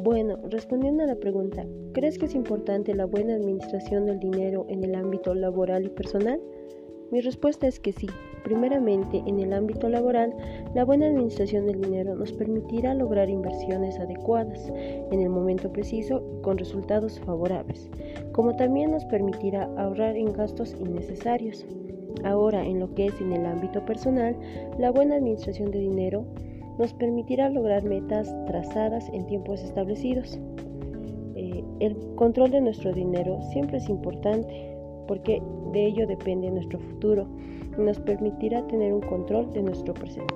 Bueno, respondiendo a la pregunta, ¿crees que es importante la buena administración del dinero en el ámbito laboral y personal? Mi respuesta es que sí. Primeramente, en el ámbito laboral, la buena administración del dinero nos permitirá lograr inversiones adecuadas en el momento preciso y con resultados favorables, como también nos permitirá ahorrar en gastos innecesarios. Ahora, en lo que es en el ámbito personal, la buena administración de dinero nos permitirá lograr metas trazadas en tiempos establecidos. Eh, el control de nuestro dinero siempre es importante porque de ello depende nuestro futuro y nos permitirá tener un control de nuestro presente.